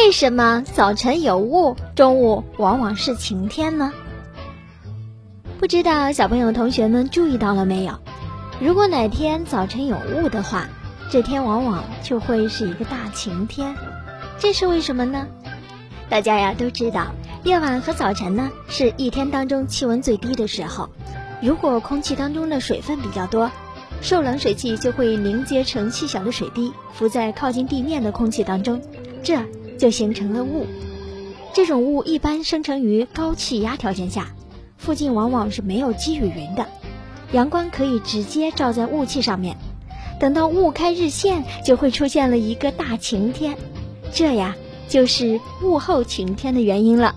为什么早晨有雾，中午往往是晴天呢？不知道小朋友同学们注意到了没有？如果哪天早晨有雾的话，这天往往就会是一个大晴天。这是为什么呢？大家呀都知道，夜晚和早晨呢是一天当中气温最低的时候。如果空气当中的水分比较多，受冷水汽就会凝结成细小的水滴，浮在靠近地面的空气当中，这就形成了雾。这种雾一般生成于高气压条件下，附近往往是没有积雨云的，阳光可以直接照在雾气上面。等到雾开日线，就会出现了一个大晴天，这呀就是雾后晴天的原因了。